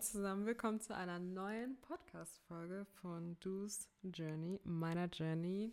Zusammen, willkommen zu einer neuen Podcast-Folge von Do's Journey, meiner Journey.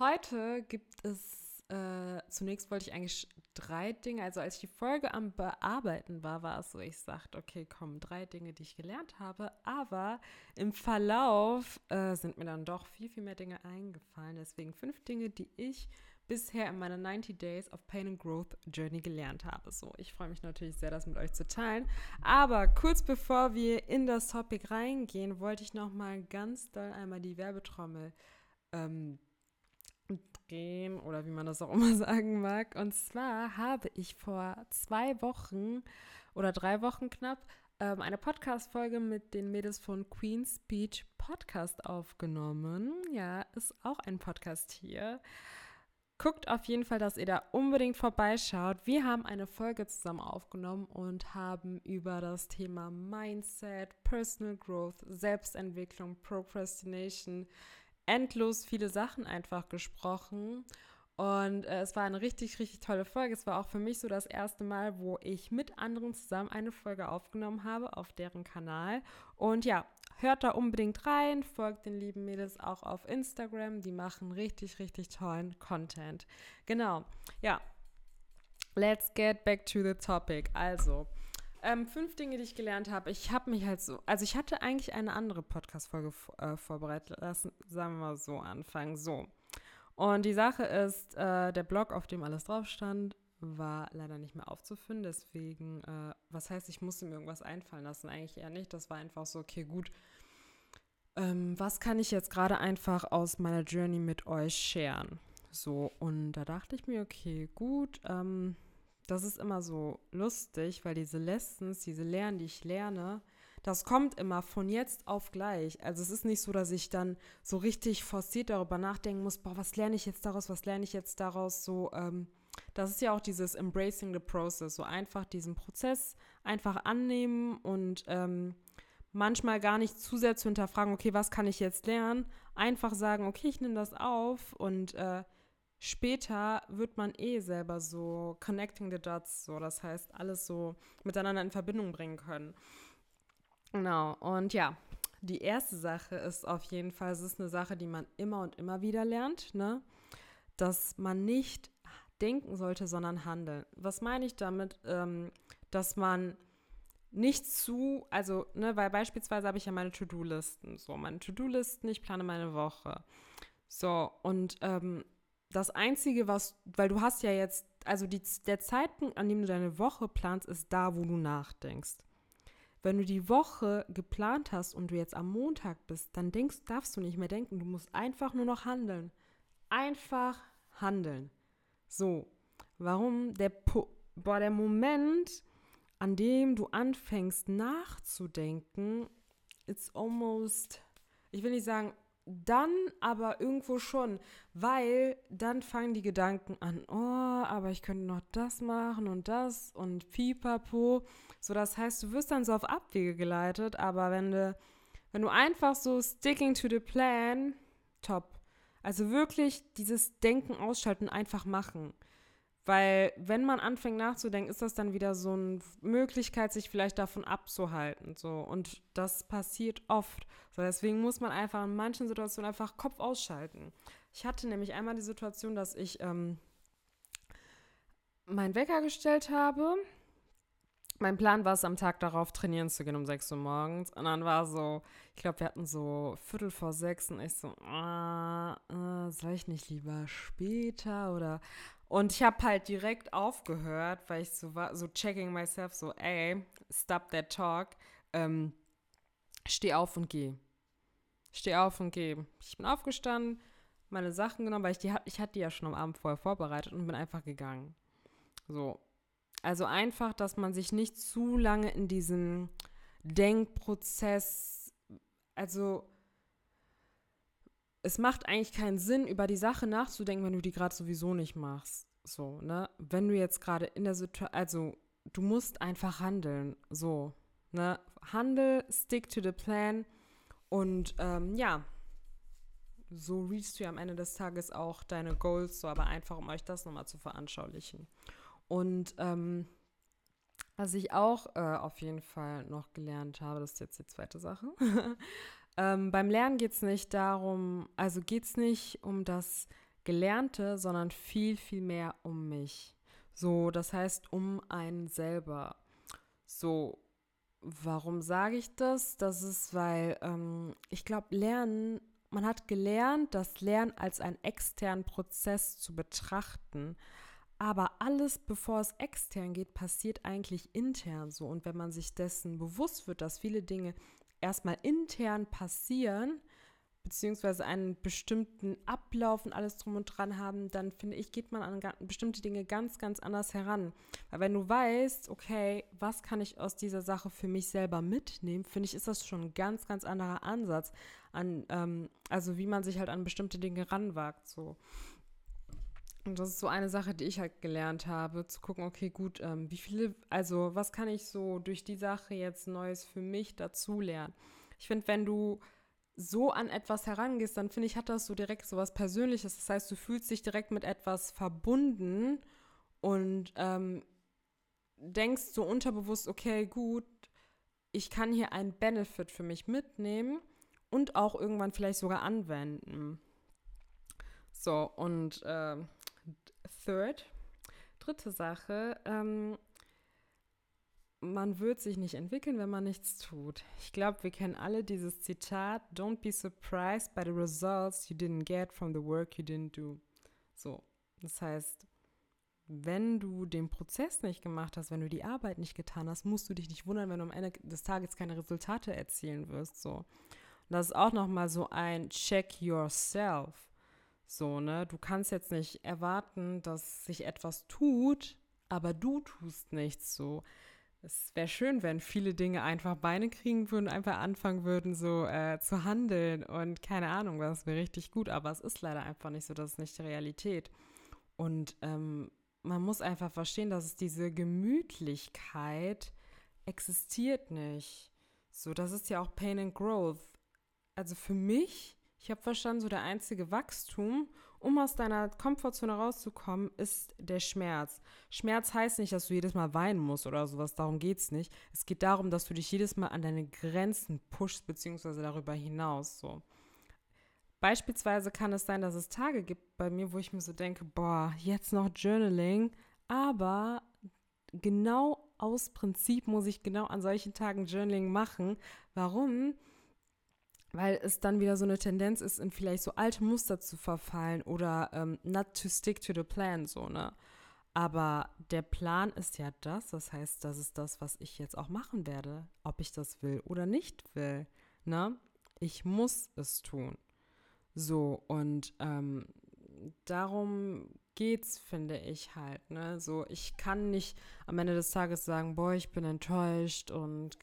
Heute gibt es, äh, zunächst wollte ich eigentlich drei Dinge, also als ich die Folge am Bearbeiten war, war es so, ich sagte, okay, komm, drei Dinge, die ich gelernt habe, aber im Verlauf äh, sind mir dann doch viel, viel mehr Dinge eingefallen. Deswegen fünf Dinge, die ich bisher in meiner 90 Days of Pain and Growth Journey gelernt habe. So, ich freue mich natürlich sehr, das mit euch zu teilen. Aber kurz bevor wir in das Topic reingehen, wollte ich noch mal ganz doll einmal die Werbetrommel ähm, drehen oder wie man das auch immer sagen mag. Und zwar habe ich vor zwei Wochen oder drei Wochen knapp ähm, eine Podcast-Folge mit den Mädels von Queen's Beach Podcast aufgenommen. Ja, ist auch ein Podcast hier. Guckt auf jeden Fall, dass ihr da unbedingt vorbeischaut. Wir haben eine Folge zusammen aufgenommen und haben über das Thema Mindset, Personal Growth, Selbstentwicklung, Procrastination, endlos viele Sachen einfach gesprochen. Und äh, es war eine richtig, richtig tolle Folge. Es war auch für mich so das erste Mal, wo ich mit anderen zusammen eine Folge aufgenommen habe auf deren Kanal. Und ja, hört da unbedingt rein, folgt den lieben Mädels auch auf Instagram. Die machen richtig, richtig tollen Content. Genau. Ja. Let's get back to the topic. Also, ähm, fünf Dinge, die ich gelernt habe. Ich habe mich halt so, also ich hatte eigentlich eine andere Podcast-Folge äh, vorbereitet. Lassen, sagen wir mal so anfangen. So. Und die Sache ist, äh, der Blog, auf dem alles drauf stand, war leider nicht mehr aufzufinden. Deswegen, äh, was heißt, ich musste mir irgendwas einfallen lassen? Eigentlich eher nicht. Das war einfach so, okay, gut. Ähm, was kann ich jetzt gerade einfach aus meiner Journey mit euch sharen? So, und da dachte ich mir, okay, gut, ähm, das ist immer so lustig, weil diese Lessons, diese Lernen, die ich lerne, das kommt immer von jetzt auf gleich. Also es ist nicht so, dass ich dann so richtig forciert darüber nachdenken muss, boah, was lerne ich jetzt daraus, was lerne ich jetzt daraus, so, ähm, das ist ja auch dieses Embracing the Process, so einfach diesen Prozess einfach annehmen und ähm, manchmal gar nicht zu sehr zu hinterfragen, okay, was kann ich jetzt lernen? Einfach sagen, okay, ich nehme das auf und äh, später wird man eh selber so connecting the dots, so das heißt, alles so miteinander in Verbindung bringen können. Genau, und ja, die erste Sache ist auf jeden Fall, es ist eine Sache, die man immer und immer wieder lernt, ne? dass man nicht denken sollte, sondern handeln. Was meine ich damit? Ähm, dass man nicht zu, also, ne, weil beispielsweise habe ich ja meine To-Do-Listen, so, meine To-Do-Listen, ich plane meine Woche. So, und ähm, das Einzige, was, weil du hast ja jetzt, also die, der Zeitpunkt, an dem du deine Woche planst, ist da, wo du nachdenkst. Wenn du die Woche geplant hast und du jetzt am Montag bist, dann denkst, darfst du nicht mehr denken. Du musst einfach nur noch handeln. Einfach handeln. So, warum? Der, boah, der Moment, an dem du anfängst nachzudenken, it's almost, ich will nicht sagen dann aber irgendwo schon, weil dann fangen die Gedanken an, oh, aber ich könnte noch das machen und das und pipapo. So, das heißt, du wirst dann so auf Abwege geleitet, aber wenn du, wenn du einfach so sticking to the plan, top. Also wirklich dieses Denken ausschalten, einfach machen. Weil wenn man anfängt nachzudenken, ist das dann wieder so eine Möglichkeit, sich vielleicht davon abzuhalten. So. Und das passiert oft. So, deswegen muss man einfach in manchen Situationen einfach Kopf ausschalten. Ich hatte nämlich einmal die Situation, dass ich ähm, meinen Wecker gestellt habe. Mein Plan war es, am Tag darauf trainieren zu gehen um 6 Uhr morgens. Und dann war so, ich glaube, wir hatten so Viertel vor sechs und ich so, ah, äh, soll ich nicht lieber später oder und ich habe halt direkt aufgehört, weil ich so war, so checking myself, so, ey, stop that talk. Ähm, steh auf und geh. Steh auf und geh. Ich bin aufgestanden, meine Sachen genommen, weil ich die ich hatte die ja schon am Abend vorher vorbereitet und bin einfach gegangen. So. Also einfach, dass man sich nicht zu lange in diesem Denkprozess, also es macht eigentlich keinen Sinn, über die Sache nachzudenken, wenn du die gerade sowieso nicht machst. So, ne? Wenn du jetzt gerade in der Situation, also du musst einfach handeln. So, ne? Handel, stick to the plan und ähm, ja, so reachst du ja am Ende des Tages auch deine Goals, so aber einfach, um euch das nochmal zu veranschaulichen. Und ähm, Was ich auch äh, auf jeden Fall noch gelernt habe, das ist jetzt die zweite Sache. ähm, beim Lernen geht es nicht darum, also geht es nicht um das Gelernte, sondern viel, viel mehr um mich. So, das heißt um einen selber. So, warum sage ich das? Das ist, weil ähm, ich glaube, Lernen, man hat gelernt, das Lernen als einen externen Prozess zu betrachten. Aber alles, bevor es extern geht, passiert eigentlich intern so. Und wenn man sich dessen bewusst wird, dass viele Dinge erstmal intern passieren, beziehungsweise einen bestimmten Ablauf und alles drum und dran haben, dann finde ich, geht man an bestimmte Dinge ganz, ganz anders heran. Weil wenn du weißt, okay, was kann ich aus dieser Sache für mich selber mitnehmen, finde ich, ist das schon ein ganz, ganz anderer Ansatz an, ähm, also wie man sich halt an bestimmte Dinge ranwagt, so. Und das ist so eine Sache, die ich halt gelernt habe, zu gucken, okay, gut, ähm, wie viele, also was kann ich so durch die Sache jetzt Neues für mich dazulernen? Ich finde, wenn du so an etwas herangehst, dann finde ich, hat das so direkt so was Persönliches. Das heißt, du fühlst dich direkt mit etwas verbunden und ähm, denkst so unterbewusst, okay, gut, ich kann hier einen Benefit für mich mitnehmen und auch irgendwann vielleicht sogar anwenden. So, und äh, Third, dritte Sache, ähm, man wird sich nicht entwickeln, wenn man nichts tut. Ich glaube, wir kennen alle dieses Zitat, don't be surprised by the results you didn't get from the work you didn't do. So, das heißt, wenn du den Prozess nicht gemacht hast, wenn du die Arbeit nicht getan hast, musst du dich nicht wundern, wenn du am Ende des Tages keine Resultate erzielen wirst. So. Und das ist auch nochmal so ein Check yourself. So, ne? Du kannst jetzt nicht erwarten, dass sich etwas tut, aber du tust nichts so. Es wäre schön, wenn viele Dinge einfach Beine kriegen würden, einfach anfangen würden, so äh, zu handeln und keine Ahnung, das wäre richtig gut, aber es ist leider einfach nicht so, das ist nicht die Realität. Und ähm, man muss einfach verstehen, dass es diese Gemütlichkeit existiert nicht. So, das ist ja auch Pain and Growth. Also für mich ich habe verstanden, so der einzige Wachstum, um aus deiner Komfortzone rauszukommen, ist der Schmerz. Schmerz heißt nicht, dass du jedes Mal weinen musst oder sowas, darum geht es nicht. Es geht darum, dass du dich jedes Mal an deine Grenzen pushst, beziehungsweise darüber hinaus so. Beispielsweise kann es sein, dass es Tage gibt bei mir, wo ich mir so denke, boah, jetzt noch Journaling, aber genau aus Prinzip muss ich genau an solchen Tagen Journaling machen. Warum? Weil es dann wieder so eine Tendenz ist, in vielleicht so alte Muster zu verfallen oder ähm, not to stick to the plan, so, ne? Aber der Plan ist ja das, das heißt, das ist das, was ich jetzt auch machen werde, ob ich das will oder nicht will, ne? Ich muss es tun. So, und ähm, darum geht's, finde ich halt, ne? So, ich kann nicht am Ende des Tages sagen, boah, ich bin enttäuscht und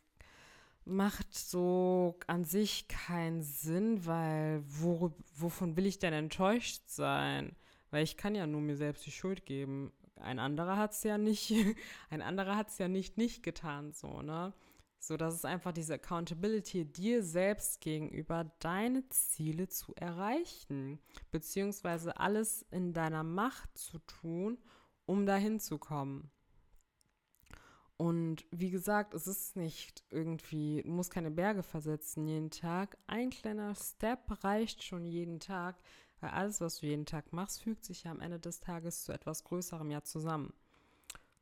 macht so an sich keinen Sinn, weil wo, wovon will ich denn enttäuscht sein? Weil ich kann ja nur mir selbst die Schuld geben. Ein anderer hat es ja nicht, ein anderer hat es ja nicht nicht getan, so, ne? So, das ist einfach diese Accountability dir selbst gegenüber, deine Ziele zu erreichen, beziehungsweise alles in deiner Macht zu tun, um dahin zu kommen. Und wie gesagt, es ist nicht irgendwie, du musst keine Berge versetzen jeden Tag. Ein kleiner Step reicht schon jeden Tag, weil alles, was du jeden Tag machst, fügt sich ja am Ende des Tages zu etwas Größerem ja zusammen.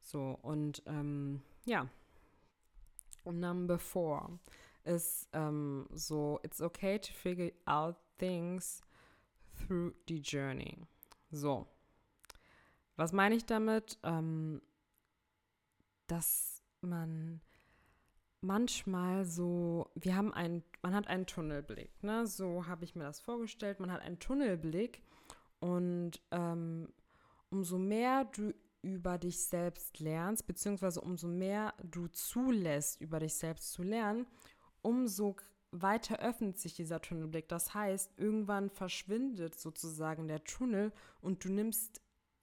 So, und ähm, ja. Number four ist ähm, so, it's okay to figure out things through the journey. So. Was meine ich damit? Ähm, dass man manchmal so, wir haben einen, man hat einen Tunnelblick, ne? So habe ich mir das vorgestellt. Man hat einen Tunnelblick und ähm, umso mehr du über dich selbst lernst, beziehungsweise umso mehr du zulässt, über dich selbst zu lernen, umso weiter öffnet sich dieser Tunnelblick. Das heißt, irgendwann verschwindet sozusagen der Tunnel und du nimmst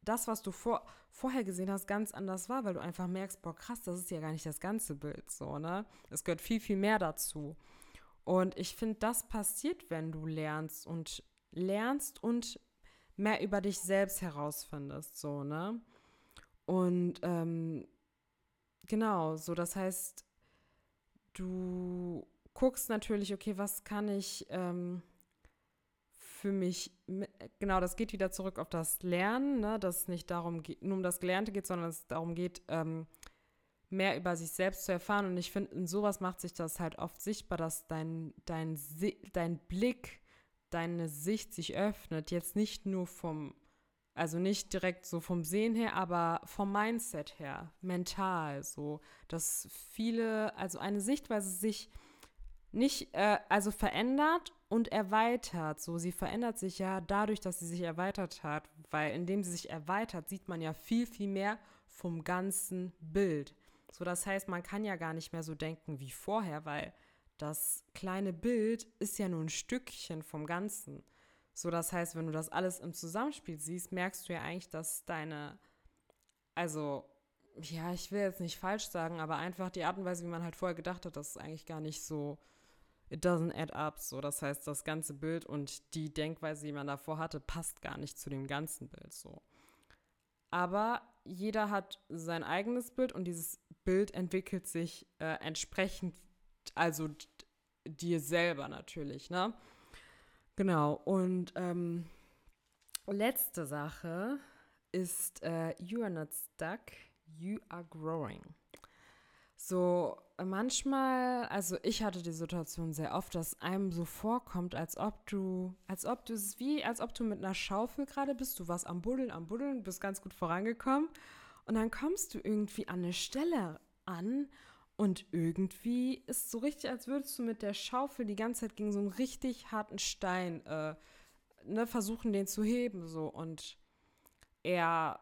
das, was du vor, vorher gesehen hast, ganz anders war, weil du einfach merkst, boah, krass, das ist ja gar nicht das ganze Bild, so, ne? Es gehört viel, viel mehr dazu. Und ich finde, das passiert, wenn du lernst und lernst und mehr über dich selbst herausfindest, so, ne? Und ähm, genau, so das heißt, du guckst natürlich, okay, was kann ich ähm, für mich, genau, das geht wieder zurück auf das Lernen, ne, dass es nicht darum geht, nur um das Gelernte geht, sondern es darum geht, ähm, mehr über sich selbst zu erfahren. Und ich finde, in sowas macht sich das halt oft sichtbar, dass dein, dein, dein Blick, deine Sicht sich öffnet. Jetzt nicht nur vom, also nicht direkt so vom Sehen her, aber vom Mindset her, mental so, dass viele, also eine Sichtweise sich nicht, äh, also verändert und erweitert. So, sie verändert sich ja dadurch, dass sie sich erweitert hat, weil indem sie sich erweitert, sieht man ja viel, viel mehr vom ganzen Bild. So, das heißt, man kann ja gar nicht mehr so denken wie vorher, weil das kleine Bild ist ja nur ein Stückchen vom Ganzen. So, das heißt, wenn du das alles im Zusammenspiel siehst, merkst du ja eigentlich, dass deine, also, ja, ich will jetzt nicht falsch sagen, aber einfach die Art und Weise, wie man halt vorher gedacht hat, das ist eigentlich gar nicht so, it doesn't add up. So, das heißt, das ganze Bild und die Denkweise, die man davor hatte, passt gar nicht zu dem ganzen Bild so. Aber jeder hat sein eigenes Bild und dieses Bild entwickelt sich äh, entsprechend, also dir selber natürlich, ne? Genau. Und ähm, letzte Sache ist, äh, you are not stuck, you are growing. So, manchmal, also ich hatte die Situation sehr oft, dass einem so vorkommt, als ob du, als ob du es wie, als ob du mit einer Schaufel gerade bist, du warst am Buddeln, am Buddeln, bist ganz gut vorangekommen. Und dann kommst du irgendwie an eine Stelle an und irgendwie ist so richtig, als würdest du mit der Schaufel die ganze Zeit gegen so einen richtig harten Stein äh, ne, versuchen, den zu heben so. Und er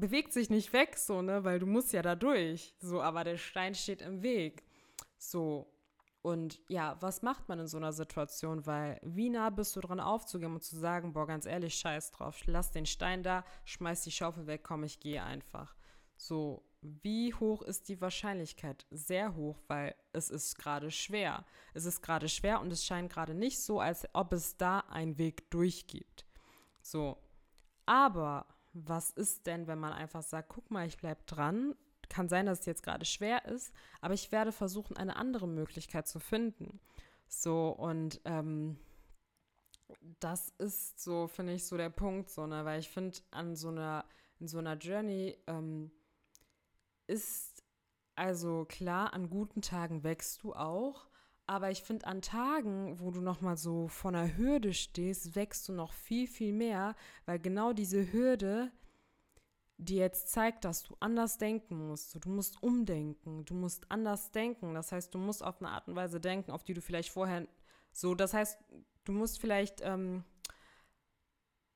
bewegt sich nicht weg, so, ne, weil du musst ja da durch. So, aber der Stein steht im Weg. So. Und ja, was macht man in so einer Situation? Weil wie nah bist du dran aufzugeben und zu sagen, boah, ganz ehrlich, scheiß drauf, lass den Stein da, schmeiß die Schaufel weg, komm, ich gehe einfach. So, wie hoch ist die Wahrscheinlichkeit? Sehr hoch, weil es ist gerade schwer. Es ist gerade schwer und es scheint gerade nicht so, als ob es da einen Weg durchgibt. So, aber was ist denn, wenn man einfach sagt, guck mal, ich bleibe dran. Kann sein, dass es jetzt gerade schwer ist, aber ich werde versuchen, eine andere Möglichkeit zu finden. So, und ähm, das ist so, finde ich, so der Punkt, so, ne, weil ich finde, an so einer, in so einer Journey ähm, ist also klar, an guten Tagen wächst du auch, aber ich finde, an Tagen, wo du nochmal so vor einer Hürde stehst, wächst du noch viel, viel mehr, weil genau diese Hürde dir jetzt zeigt, dass du anders denken musst. Du musst umdenken, du musst anders denken. Das heißt, du musst auf eine Art und Weise denken, auf die du vielleicht vorher so, das heißt, du musst vielleicht, ähm,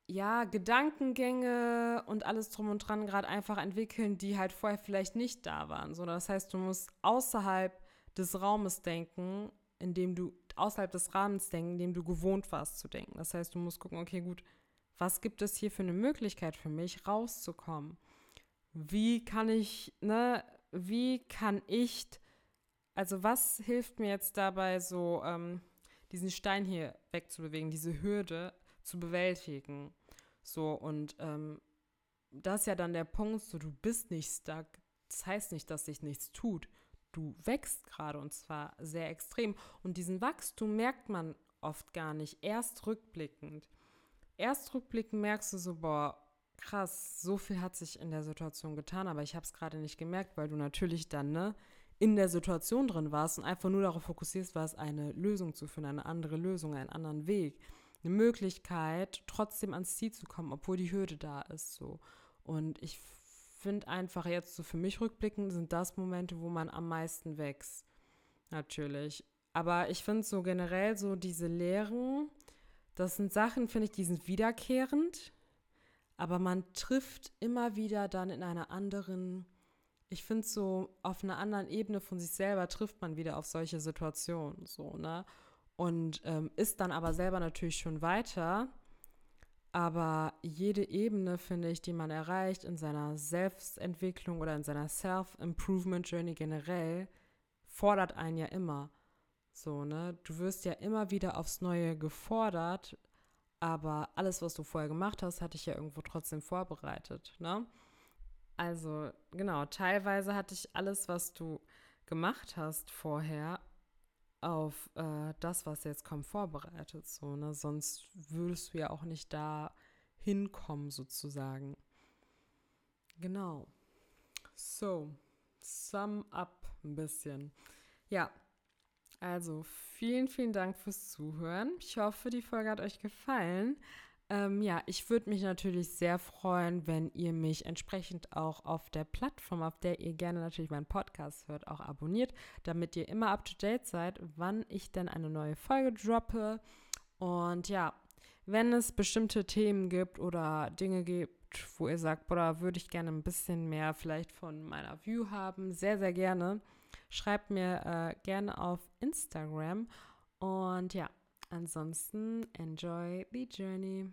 ja, Gedankengänge und alles drum und dran gerade einfach entwickeln, die halt vorher vielleicht nicht da waren. So, das heißt, du musst außerhalb des Raumes denken indem du außerhalb des Rahmens denken, in dem du gewohnt warst zu denken. Das heißt, du musst gucken, okay, gut, was gibt es hier für eine Möglichkeit für mich, rauszukommen? Wie kann ich, ne, wie kann ich, also was hilft mir jetzt dabei, so ähm, diesen Stein hier wegzubewegen, diese Hürde zu bewältigen? So, und ähm, das ist ja dann der Punkt, so du bist nicht stuck. Das heißt nicht, dass sich nichts tut du wächst gerade und zwar sehr extrem. Und diesen Wachstum merkt man oft gar nicht, erst rückblickend. Erst rückblickend merkst du so, boah, krass, so viel hat sich in der Situation getan, aber ich habe es gerade nicht gemerkt, weil du natürlich dann ne, in der Situation drin warst und einfach nur darauf fokussierst warst, eine Lösung zu finden, eine andere Lösung, einen anderen Weg, eine Möglichkeit, trotzdem ans Ziel zu kommen, obwohl die Hürde da ist. So. Und ich finde einfach jetzt so für mich rückblickend sind das Momente, wo man am meisten wächst. Natürlich. Aber ich finde so generell so diese Lehren, das sind Sachen, finde ich, die sind wiederkehrend. Aber man trifft immer wieder dann in einer anderen, ich finde so auf einer anderen Ebene von sich selber trifft man wieder auf solche Situationen, so, ne? Und ähm, ist dann aber selber natürlich schon weiter aber jede Ebene, finde ich, die man erreicht in seiner Selbstentwicklung oder in seiner Self-Improvement-Journey generell, fordert einen ja immer. So, ne? Du wirst ja immer wieder aufs Neue gefordert, aber alles, was du vorher gemacht hast, hatte ich ja irgendwo trotzdem vorbereitet, ne? also genau, teilweise hatte ich alles, was du gemacht hast vorher, auf äh, das, was jetzt kommt, vorbereitet. So, ne? Sonst würdest du ja auch nicht da hinkommen, sozusagen. Genau. So, sum up ein bisschen. Ja, also vielen, vielen Dank fürs Zuhören. Ich hoffe, die Folge hat euch gefallen. Ähm, ja, ich würde mich natürlich sehr freuen, wenn ihr mich entsprechend auch auf der Plattform, auf der ihr gerne natürlich meinen Podcast hört, auch abonniert, damit ihr immer up to date seid, wann ich denn eine neue Folge droppe. Und ja, wenn es bestimmte Themen gibt oder Dinge gibt, wo ihr sagt, boah, würde ich gerne ein bisschen mehr vielleicht von meiner View haben, sehr, sehr gerne. Schreibt mir äh, gerne auf Instagram. Und ja, ansonsten enjoy the journey.